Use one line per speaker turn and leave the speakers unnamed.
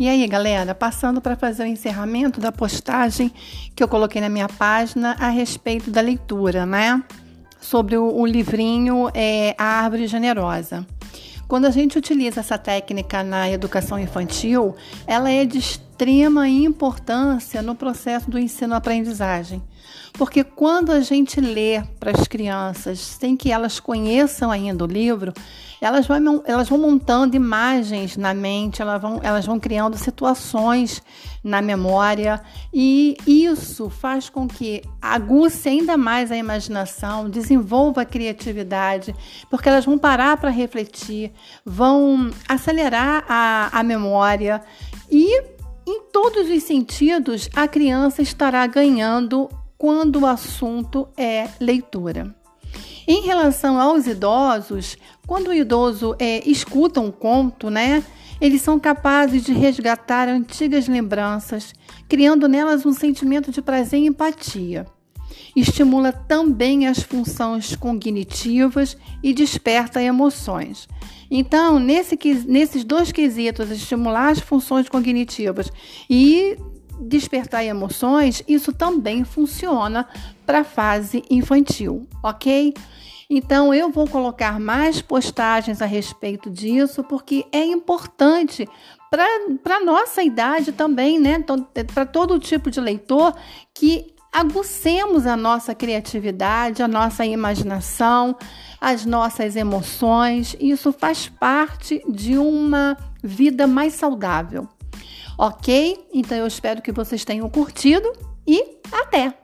E aí, galera, passando para fazer o encerramento da postagem que eu coloquei na minha página a respeito da leitura, né? Sobre o, o livrinho é, A Árvore Generosa. Quando a gente utiliza essa técnica na educação infantil, ela é de extrema importância no processo do ensino-aprendizagem. Porque quando a gente lê para as crianças sem que elas conheçam ainda o livro, elas vão, elas vão montando imagens na mente, elas vão, elas vão criando situações na memória e isso faz com que aguce ainda mais a imaginação, desenvolva a criatividade, porque elas vão parar para refletir, vão acelerar a, a memória e todos os sentidos, a criança estará ganhando quando o assunto é leitura. Em relação aos idosos, quando o idoso é, escuta um conto, né, eles são capazes de resgatar antigas lembranças, criando nelas um sentimento de prazer e empatia. Estimula também as funções cognitivas e desperta emoções. Então, nesse, nesses dois quesitos, estimular as funções cognitivas e despertar emoções, isso também funciona para a fase infantil, ok? Então eu vou colocar mais postagens a respeito disso, porque é importante para a nossa idade também, né? Para todo tipo de leitor que agucemos a nossa criatividade, a nossa imaginação, as nossas emoções. Isso faz parte de uma vida mais saudável ok? Então eu espero que vocês tenham curtido e até!